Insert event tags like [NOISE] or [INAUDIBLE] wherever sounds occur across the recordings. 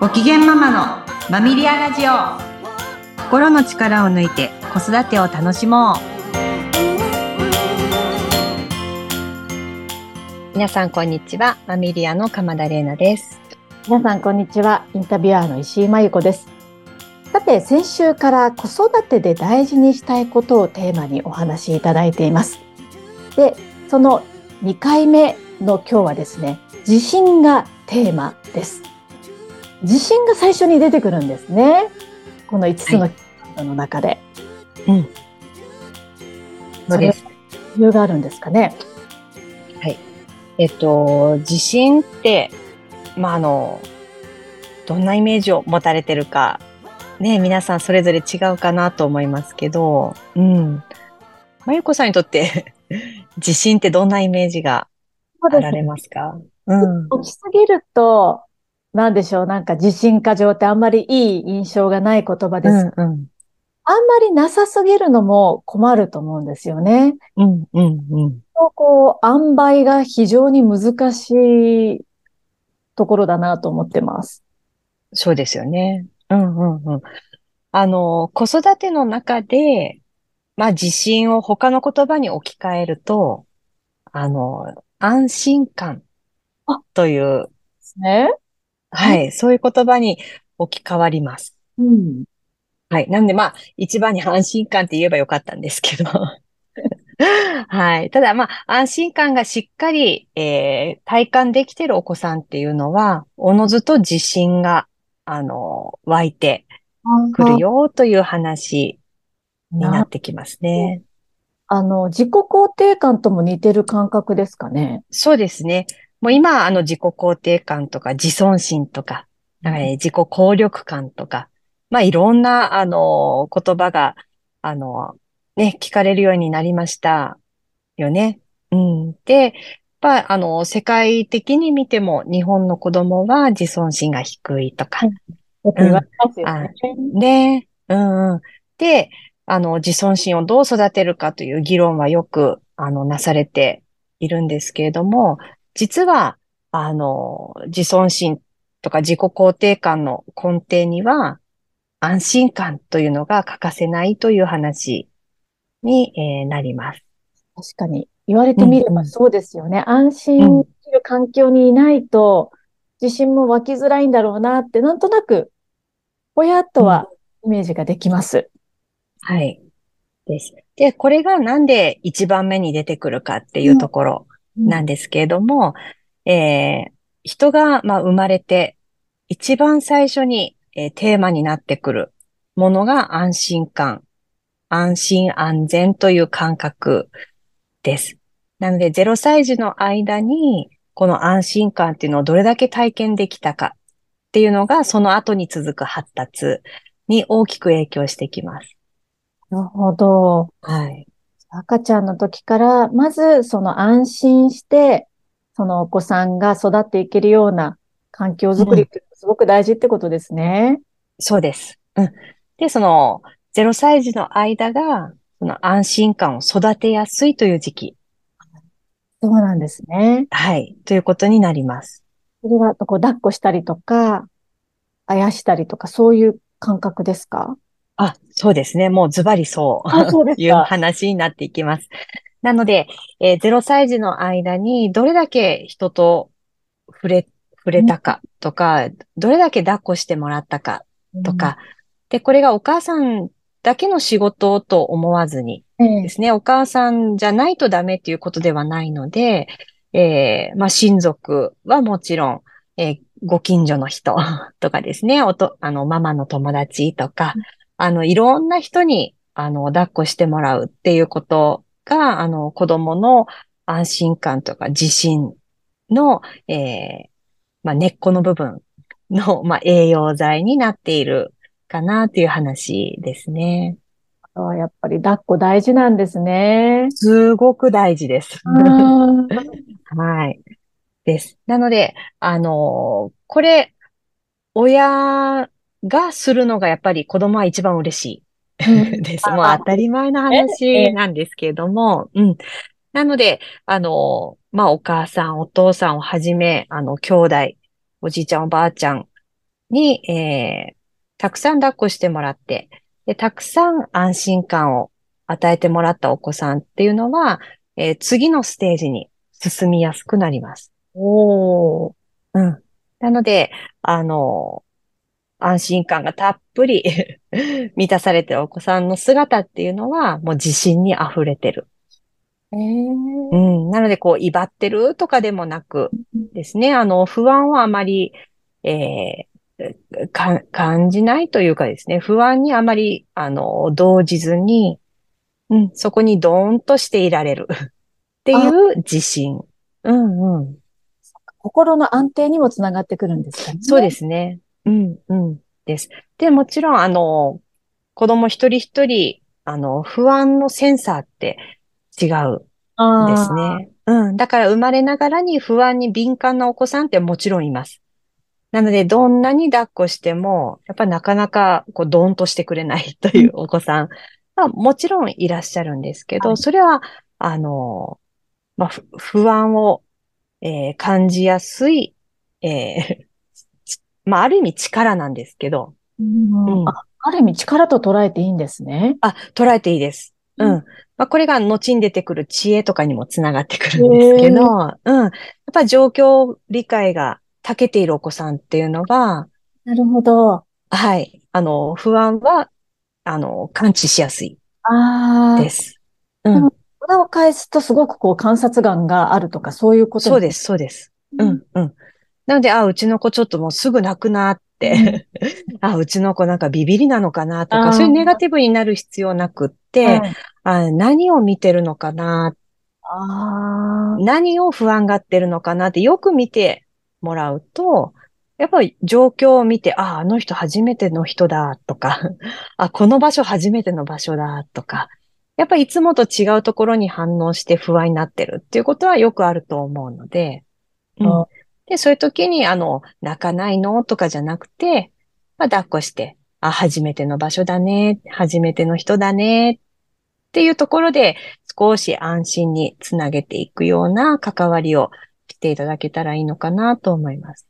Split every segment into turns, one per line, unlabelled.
ご機嫌ママのマミリアラジオ。心の力を抜いて子育てを楽しもう。皆さんこんにちはマミリアの鎌田玲奈です。
皆さんこんにちはインタビュアーの石井真由子です。さて先週から子育てで大事にしたいことをテーマにお話しいただいています。でその2回目の今日はですね地震がテーマです地震が最初に出てくるんですね。この5つのの中で。
うん。
それ理由があるんですかね？
はい。えっと、地震って、まあ、あの、どんなイメージを持たれてるか、ね、皆さんそれぞれ違うかなと思いますけど、うん。まゆこさんにとって [LAUGHS] 地震ってどんなイメージがあられますか？
うん。起きすぎると、なんでしょう、なんか自信過剰ってあんまりいい印象がない言葉です。うんうん、あんまりなさすぎるのも困ると思うんですよね。
うんうんうん。
こう、塩梅が非常に難しいところだなと思ってます。
そうですよね。うんうんうん。あの、子育ての中で、まあ自信を他の言葉に置き換えると、あの、安心感という、
ね。
はい、そういう言葉に置き換わります。
うん。
はい。なんで、まあ、一番に安心感って言えばよかったんですけど。[LAUGHS] はい。ただ、まあ、安心感がしっかり、えー、体感できてるお子さんっていうのは、おのずと自信が、あの、湧いてくるよという話になってきますね。
あの、自己肯定感とも似てる感覚ですかね。
そうですね。もう今、あの自己肯定感とか自尊心とか、かね、自己効力感とか、まあいろんな、あの、言葉が、あの、ね、聞かれるようになりましたよね。うん。で、やっぱ、あの、世界的に見ても日本の子供は自尊心が低いとか。
よく言われますよね。
ね。うんうん。で、あの、自尊心をどう育てるかという議論はよく、あの、なされているんですけれども、実は、あの、自尊心とか自己肯定感の根底には、安心感というのが欠かせないという話に、えー、なります。
確かに。言われてみればそうですよね。うん、安心する環境にいないと、自信も湧きづらいんだろうなって、なんとなく、ぼやっとはイメージができます。
うん、はい。です。で、これがなんで一番目に出てくるかっていうところなんですけれども、うん、えー、人が、まあ、生まれて一番最初に、えー、テーマになってくるものが安心感、安心安全という感覚です。なので、0歳児の間に、この安心感っていうのをどれだけ体験できたかっていうのが、その後に続く発達に大きく影響してきます。
なるほど。
はい。
赤ちゃんの時から、まずその安心して、そのお子さんが育っていけるような環境づくりってすごく大事ってことですね。うん、
そうです。うん。で、その0歳児の間が、その安心感を育てやすいという時期。
そうなんですね。
はい。ということになります。
それは、こう、抱っこしたりとか、あやしたりとか、そういう感覚ですか？
あ、そうですね。もうズバリそう。そうですいう話になっていきます。なので、えー、0歳児の間にどれだけ人と触れ、触れたかとか、どれだけ抱っこしてもらったかとか、うん、で、これがお母さんだけの仕事と思わずにですね、うん、お母さんじゃないとダメっていうことではないので、えー、まあ、親族はもちろん、えー、ご近所の人とかですね、おと、あの、ママの友達とか、あの、いろんな人に、あの、抱っこしてもらうっていうことが、あの、子供の安心感とか自信の、えー、まあ、根っこの部分の、まあ、栄養剤になっているかなっていう話ですね。
あやっぱり抱っこ大事なんですね。
すごく大事です。[LAUGHS] はい。です。なので、あのこれ、親がするのがやっぱり子供は一番嬉しい [LAUGHS] です。もう当たり前の話なんですけれども、うん。なので、あの、まあ、お母さん、お父さんをはじめ、あの、兄弟、おじいちゃん、おばあちゃん、に、えー、たくさん抱っこしてもらって、で、たくさん安心感を与えてもらったお子さんっていうのは、えー、次のステージに進みやすくなります。
おー。
うん。なので、あの、安心感がたっぷり [LAUGHS] 満たされてるお子さんの姿っていうのは、もう自信に溢れてる。
えー、
うん。なので、こう、威張ってるとかでもなくですね、あの、不安はあまり、えー、か、感じないというかですね、不安にあまり、あの、動じずに、うん、そこにドーンとしていられる [LAUGHS] っていう自信。うんうん。
心の安定にもつながってくるんですかね。
そうですね。うん、うん。です。で、もちろん、あの、子供一人一人、あの、不安のセンサーって違うですね。うん。だから生まれながらに不安に敏感なお子さんってもちろんいます。なので、どんなに抱っこしても、やっぱなかなか、こう、ドーンとしてくれないというお子さんはもちろんいらっしゃるんですけど、はい、それは、あの、まあ、不安を、えー、感じやすい、えー、まあ、ある意味力なんですけど。
うん、あある意味力と捉えていいんですね。
あ、捉えていいです。うん。まあ、これが後に出てくる知恵とかにもつながってくるんですけど、うん。やっぱ状況理解が長けているお子さんっていうのは、
なるほど。
はい。あの、不安は、あの、感知しやすい。
ああ。
です。うん。
裏を返すとすごくこう観察眼があるとかそういうこと
そうです、そうです。うん、うん。なので、あ、うちの子ちょっともうすぐ泣くなって、[LAUGHS] あ、うちの子なんかビビりなのかなとか、そういうネガティブになる必要なくって、あ何を見てるのかな、何を不安がってるのかなってよく見てもらうと、やっぱり状況を見て、あ、あの人初めての人だとか、[LAUGHS] あ、この場所初めての場所だとか、やっぱりいつもと違うところに反応して不安になってるっていうことはよくあると思うので、うん、で、そういう時に、あの、泣かないの？とかじゃなくて、まあ、抱っこして、あ、初めての場所だね、初めての人だね、っていうところで、少し安心につなげていくような関わりをしていただけたらいいのかなと思います。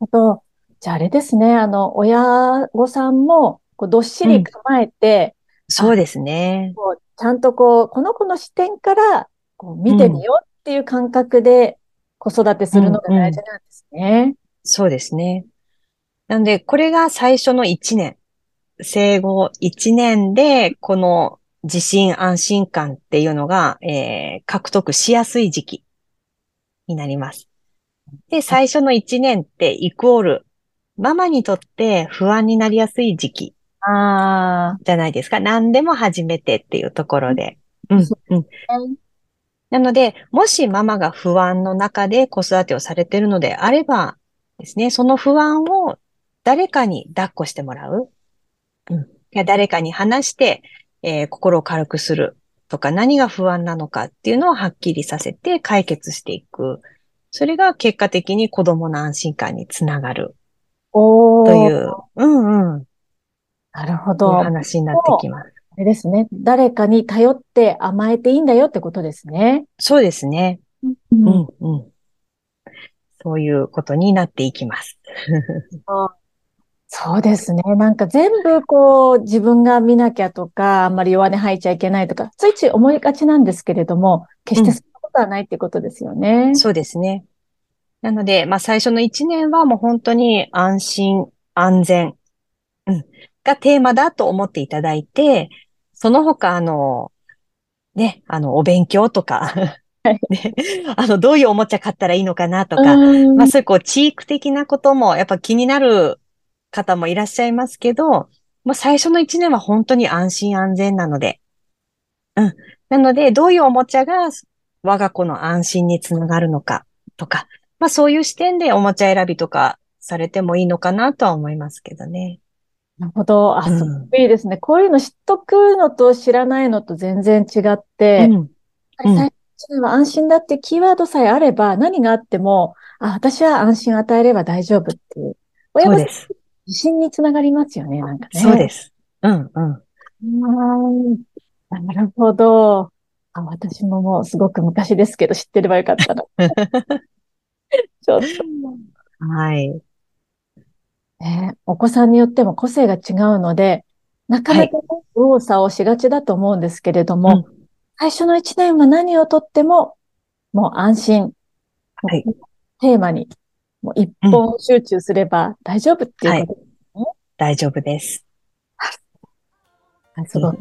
あと、じゃああれですね、あの、親御さんも、こうどっしり構えて、
うん、そうですね。
こうちゃんとこう、この子の視点からこう見てみようっていう感覚で子育てするのが大事なんですね。うんうん、
そうですね。なんで、これが最初の1年。生後1年で、この自信安心感っていうのが、えー、獲得しやすい時期になります。で、最初の1年ってイコール、ママにとって不安になりやすい時期。
ああ。
じゃないですか。何でも初めてっていうところで。うん、うん。なので、もしママが不安の中で子育てをされているのであればですね、その不安を誰かに抱っこしてもらう。うん。誰かに話して、えー、心を軽くするとか、何が不安なのかっていうのをはっきりさせて解決していく。それが結果的に子供の安心感につながる。
お
という、うんうん。
なるほど。
話になってきます。
あれですね。誰かに頼って甘えていいんだよってことですね。
そうですね。うん、うん、うん。そういうことになっていきます。[LAUGHS]
そうですね。なんか全部こう自分が見なきゃとか、あんまり弱音吐いちゃいけないとか、ついつい思いがちなんですけれども、決してそんなことはないってことですよね。
うん、そうですね。なので、まあ最初の一年はもう本当に安心、安全、うん、がテーマだと思っていただいて、その他、あの、ね、あの、お勉強とかね、あの、どういうおもちゃ買ったらいいのかなとか、まあそういうこう、チーク的なこともやっぱ気になる方もいらっしゃいますけど、まあ、最初の一年は本当に安心安全なので。うん。なので、どういうおもちゃが我が子の安心につながるのかとか、まあそういう視点でおもちゃ選びとかされてもいいのかなとは思いますけどね。
なるほど。あ、すごくいいですね。こういうの知っとくのと知らないのと全然違って、うん、最初は安心だってキーワードさえあれば何があっても、あ、私は安心与えれば大丈夫っていう。親御さん自信につながりますよね、なんかね。
そうです。うん、うん。
なるほど。あ、私ももうすごく昔ですけど知ってればよかったな。[LAUGHS] ちょっと。
はい。
ね、お子さんによっても個性が違うので、なかなか、右往左往しがちだと思うんですけれども、うん、最初の1年は何をとっても、もう安心。はい、テーマに、もう一本集中すれば大丈夫っていうことですね、
うんはい、大丈夫です。
すごい。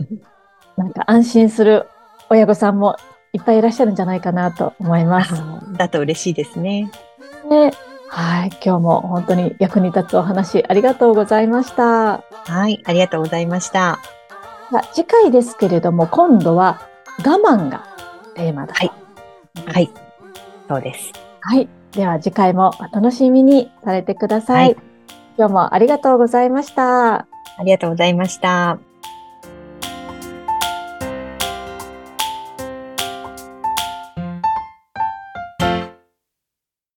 なんか安心する親御さんもいっぱいいらっしゃるんじゃないかなと思います。
だと嬉しいですね。
ねはい。今日も本当に役に立つお話ありがとうございました。
はい。ありがとうございました。
次回ですけれども、今度は我慢がテーマだ。
はい。はい。そうです。
はい。では次回もお楽しみにされてください。はい、今日もありがとうございました。
ありがとうございました。